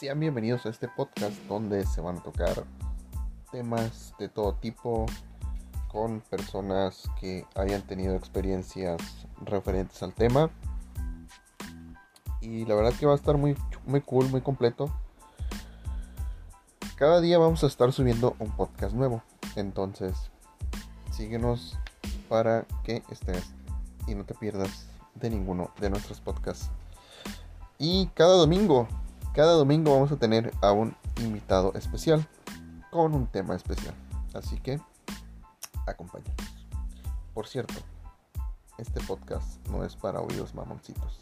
Sean bienvenidos a este podcast donde se van a tocar temas de todo tipo con personas que hayan tenido experiencias referentes al tema. Y la verdad que va a estar muy, muy cool, muy completo. Cada día vamos a estar subiendo un podcast nuevo. Entonces, síguenos para que estés y no te pierdas de ninguno de nuestros podcasts. Y cada domingo, cada domingo vamos a tener a un invitado especial con un tema especial. Así que acompáñanos. Por cierto, este podcast no es para oídos mamoncitos.